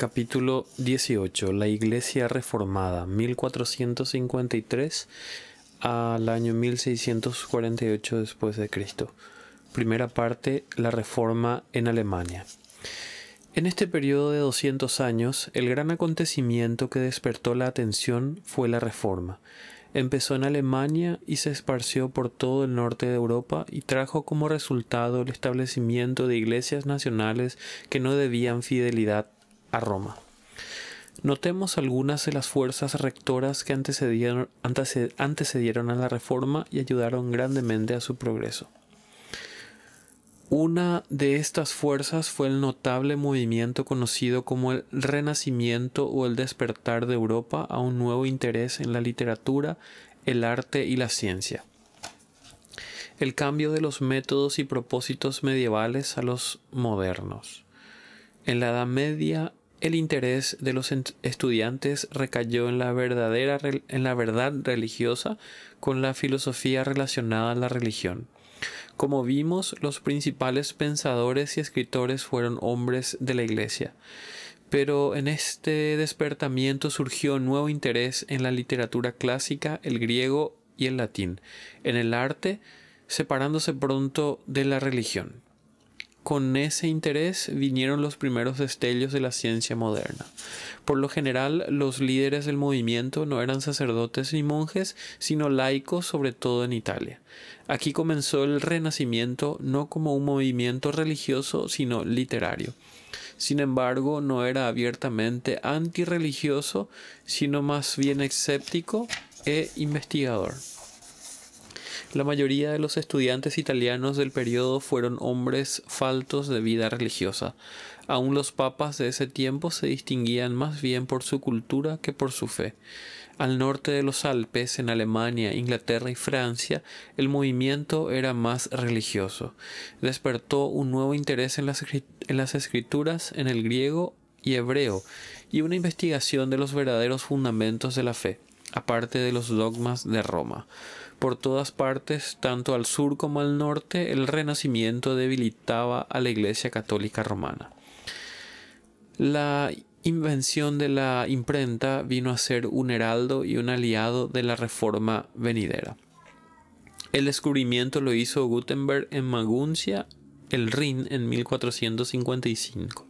Capítulo 18. La Iglesia Reformada, 1453 al año 1648 después de Cristo. Primera parte, la Reforma en Alemania. En este periodo de 200 años, el gran acontecimiento que despertó la atención fue la Reforma. Empezó en Alemania y se esparció por todo el norte de Europa y trajo como resultado el establecimiento de iglesias nacionales que no debían fidelidad a Roma. Notemos algunas de las fuerzas rectoras que antecedieron, antecedieron a la Reforma y ayudaron grandemente a su progreso. Una de estas fuerzas fue el notable movimiento conocido como el Renacimiento o el despertar de Europa a un nuevo interés en la literatura, el arte y la ciencia. El cambio de los métodos y propósitos medievales a los modernos. En la Edad Media el interés de los estudiantes recayó en la verdadera en la verdad religiosa con la filosofía relacionada a la religión. Como vimos, los principales pensadores y escritores fueron hombres de la Iglesia. Pero en este despertamiento surgió nuevo interés en la literatura clásica, el griego y el latín, en el arte, separándose pronto de la religión con ese interés vinieron los primeros destellos de la ciencia moderna. Por lo general, los líderes del movimiento no eran sacerdotes ni monjes, sino laicos, sobre todo en Italia. Aquí comenzó el Renacimiento no como un movimiento religioso, sino literario. Sin embargo, no era abiertamente antirreligioso, sino más bien escéptico e investigador. La mayoría de los estudiantes italianos del periodo fueron hombres faltos de vida religiosa. Aún los papas de ese tiempo se distinguían más bien por su cultura que por su fe. Al norte de los Alpes, en Alemania, Inglaterra y Francia, el movimiento era más religioso. Despertó un nuevo interés en las, en las escrituras en el griego y hebreo y una investigación de los verdaderos fundamentos de la fe, aparte de los dogmas de Roma. Por todas partes, tanto al sur como al norte, el Renacimiento debilitaba a la Iglesia Católica Romana. La invención de la imprenta vino a ser un heraldo y un aliado de la reforma venidera. El descubrimiento lo hizo Gutenberg en Maguncia, el Rin, en 1455.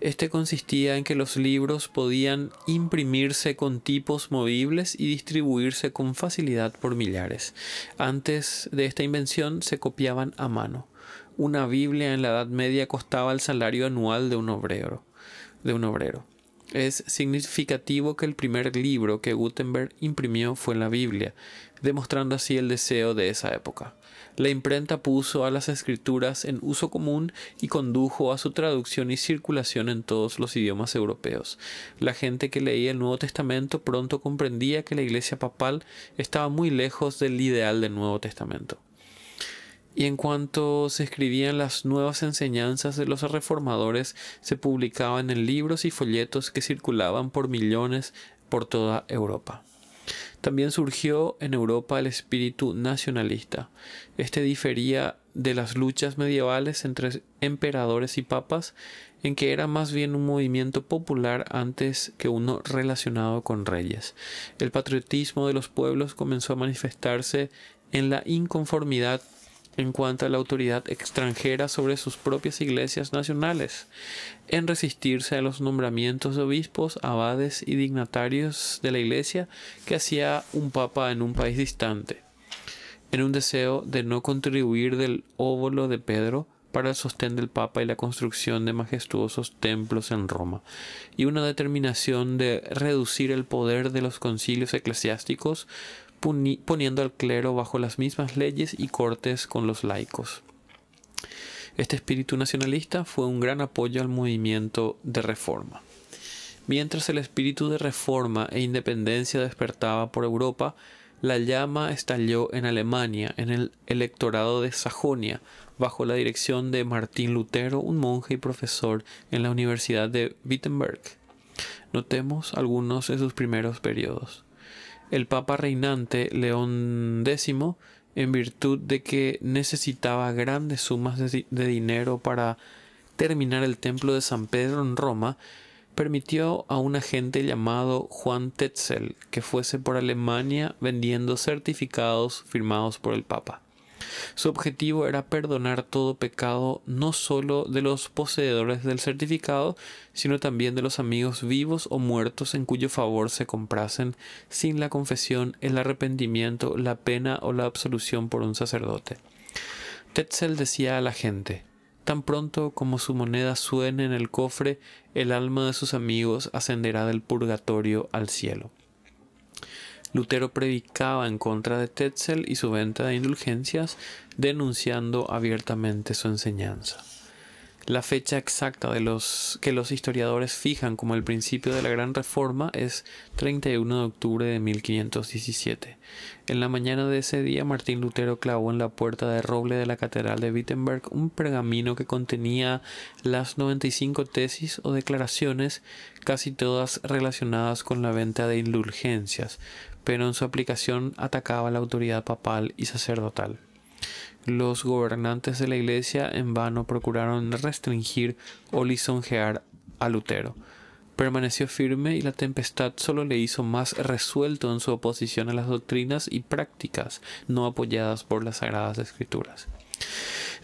Este consistía en que los libros podían imprimirse con tipos movibles y distribuirse con facilidad por millares. Antes de esta invención se copiaban a mano. Una Biblia en la Edad Media costaba el salario anual de un obrero. De un obrero. Es significativo que el primer libro que Gutenberg imprimió fue la Biblia, demostrando así el deseo de esa época. La imprenta puso a las escrituras en uso común y condujo a su traducción y circulación en todos los idiomas europeos. La gente que leía el Nuevo Testamento pronto comprendía que la Iglesia papal estaba muy lejos del ideal del Nuevo Testamento. Y en cuanto se escribían las nuevas enseñanzas de los reformadores, se publicaban en libros y folletos que circulaban por millones por toda Europa. También surgió en Europa el espíritu nacionalista. Este difería de las luchas medievales entre emperadores y papas, en que era más bien un movimiento popular antes que uno relacionado con reyes. El patriotismo de los pueblos comenzó a manifestarse en la inconformidad en cuanto a la autoridad extranjera sobre sus propias iglesias nacionales, en resistirse a los nombramientos de obispos, abades y dignatarios de la iglesia que hacía un papa en un país distante, en un deseo de no contribuir del óvulo de Pedro para el sostén del Papa y la construcción de majestuosos templos en Roma, y una determinación de reducir el poder de los concilios eclesiásticos poniendo al clero bajo las mismas leyes y cortes con los laicos. Este espíritu nacionalista fue un gran apoyo al movimiento de reforma. Mientras el espíritu de reforma e independencia despertaba por Europa, la llama estalló en Alemania, en el electorado de Sajonia, bajo la dirección de Martín Lutero, un monje y profesor en la Universidad de Wittenberg. Notemos algunos de sus primeros periodos el Papa reinante León X, en virtud de que necesitaba grandes sumas de, dinero para terminar el templo de San Pedro en Roma, permitió a un agente llamado Juan Tetzel que fuese por Alemania vendiendo certificados firmados por el Papa. Su objetivo era perdonar todo pecado no solo de los poseedores del certificado, sino también de los amigos vivos o muertos en cuyo favor se comprasen sin la confesión, el arrepentimiento, la pena o la absolución por un sacerdote. Tetzel decía a la gente, Tan pronto como su moneda suene en el cofre, el alma de sus amigos ascenderá del purgatorio al cielo. Lutero predicaba en contra de Tetzel y su venta de indulgencias, denunciando abiertamente su enseñanza. La fecha exacta de los que los historiadores fijan como el principio de la Gran Reforma es 31 de octubre de 1517. En la mañana de ese día, Martín Lutero clavó en la puerta de roble de la Catedral de Wittenberg un pergamino que contenía las 95 tesis o declaraciones, casi todas relacionadas con la venta de indulgencias, pero en su aplicación atacaba la autoridad papal y sacerdotal. Los gobernantes de la Iglesia en vano procuraron restringir o lisonjear a Lutero. Permaneció firme y la tempestad solo le hizo más resuelto en su oposición a las doctrinas y prácticas no apoyadas por las Sagradas Escrituras.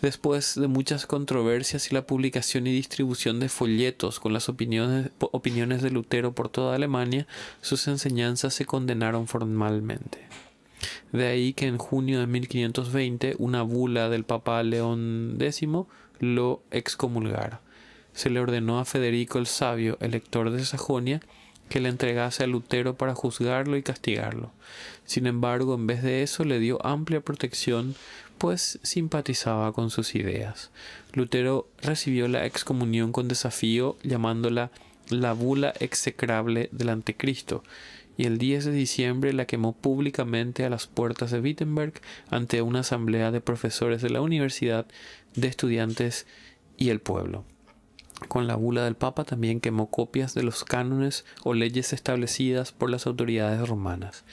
Después de muchas controversias y la publicación y distribución de folletos con las opiniones, opiniones de Lutero por toda Alemania, sus enseñanzas se condenaron formalmente. De ahí que en junio de 1520 una bula del Papa León X lo excomulgara. Se le ordenó a Federico el Sabio, elector de Sajonia, que le entregase a Lutero para juzgarlo y castigarlo. Sin embargo, en vez de eso le dio amplia protección, pues simpatizaba con sus ideas. Lutero recibió la excomunión con desafío, llamándola la bula execrable del anticristo, y el 10 de diciembre la quemó públicamente a las puertas de Wittenberg ante una asamblea de profesores de la universidad, de estudiantes y el pueblo. Con la bula del Papa también quemó copias de los cánones o leyes establecidas por las autoridades romanas.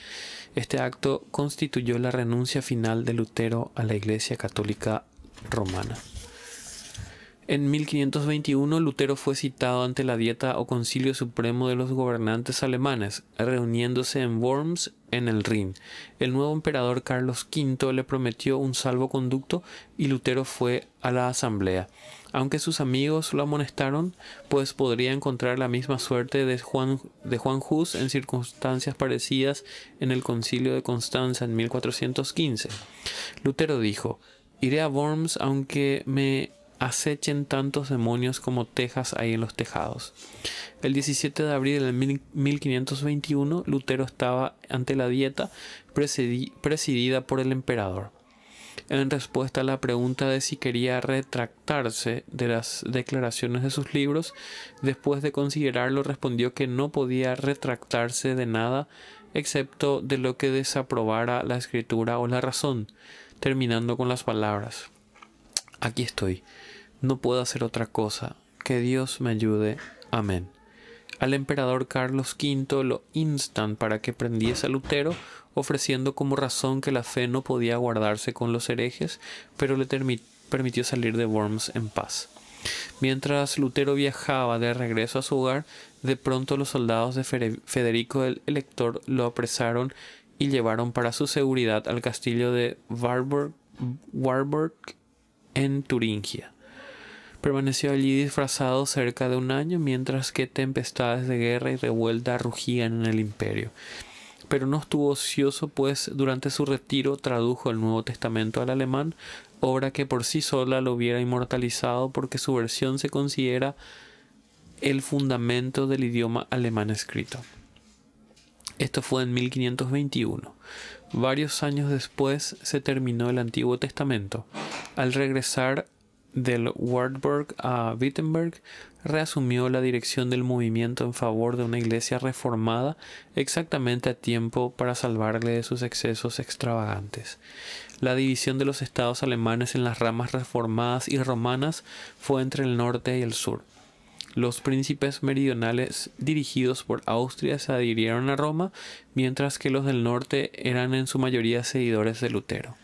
Este acto constituyó la renuncia final de Lutero a la Iglesia Católica Romana. En 1521 Lutero fue citado ante la Dieta o Concilio Supremo de los gobernantes alemanes, reuniéndose en Worms en el Rin. El nuevo emperador Carlos V le prometió un salvoconducto y Lutero fue a la asamblea. Aunque sus amigos lo amonestaron, pues podría encontrar la misma suerte de Juan, de Juan Hus en circunstancias parecidas en el concilio de Constanza en 1415. Lutero dijo, Iré a Worms aunque me acechen tantos demonios como tejas hay en los tejados. El 17 de abril de 1521, Lutero estaba ante la dieta presidida por el emperador. En respuesta a la pregunta de si quería retractarse de las declaraciones de sus libros, después de considerarlo respondió que no podía retractarse de nada excepto de lo que desaprobara la escritura o la razón, terminando con las palabras Aquí estoy no puedo hacer otra cosa. Que Dios me ayude. Amén. Al emperador Carlos V lo instan para que prendiese a Lutero, ofreciendo como razón que la fe no podía guardarse con los herejes, pero le permitió salir de Worms en paz. Mientras Lutero viajaba de regreso a su hogar, de pronto los soldados de Federico el Elector lo apresaron y llevaron para su seguridad al castillo de Warburg en Turingia. Permaneció allí disfrazado cerca de un año mientras que tempestades de guerra y revuelta rugían en el imperio. Pero no estuvo ocioso, pues durante su retiro tradujo el Nuevo Testamento al alemán, obra que por sí sola lo hubiera inmortalizado porque su versión se considera el fundamento del idioma alemán escrito. Esto fue en 1521. Varios años después se terminó el Antiguo Testamento. Al regresar del Wartburg a Wittenberg, reasumió la dirección del movimiento en favor de una iglesia reformada exactamente a tiempo para salvarle de sus excesos extravagantes. La división de los estados alemanes en las ramas reformadas y romanas fue entre el norte y el sur. Los príncipes meridionales dirigidos por Austria se adhirieron a Roma, mientras que los del norte eran en su mayoría seguidores de Lutero.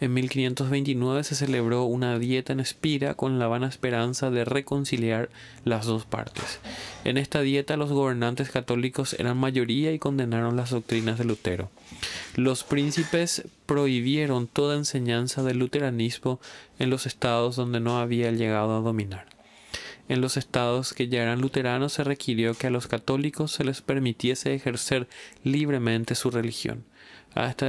En 1529 se celebró una dieta en Espira con la vana esperanza de reconciliar las dos partes. En esta dieta los gobernantes católicos eran mayoría y condenaron las doctrinas de Lutero. Los príncipes prohibieron toda enseñanza del luteranismo en los estados donde no había llegado a dominar. En los estados que ya eran luteranos se requirió que a los católicos se les permitiese ejercer libremente su religión. A esta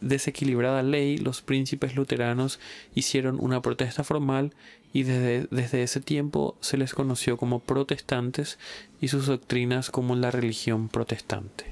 desequilibrada ley los príncipes luteranos hicieron una protesta formal y desde, desde, ese tiempo se les conoció como protestantes y sus doctrinas como la religión protestante.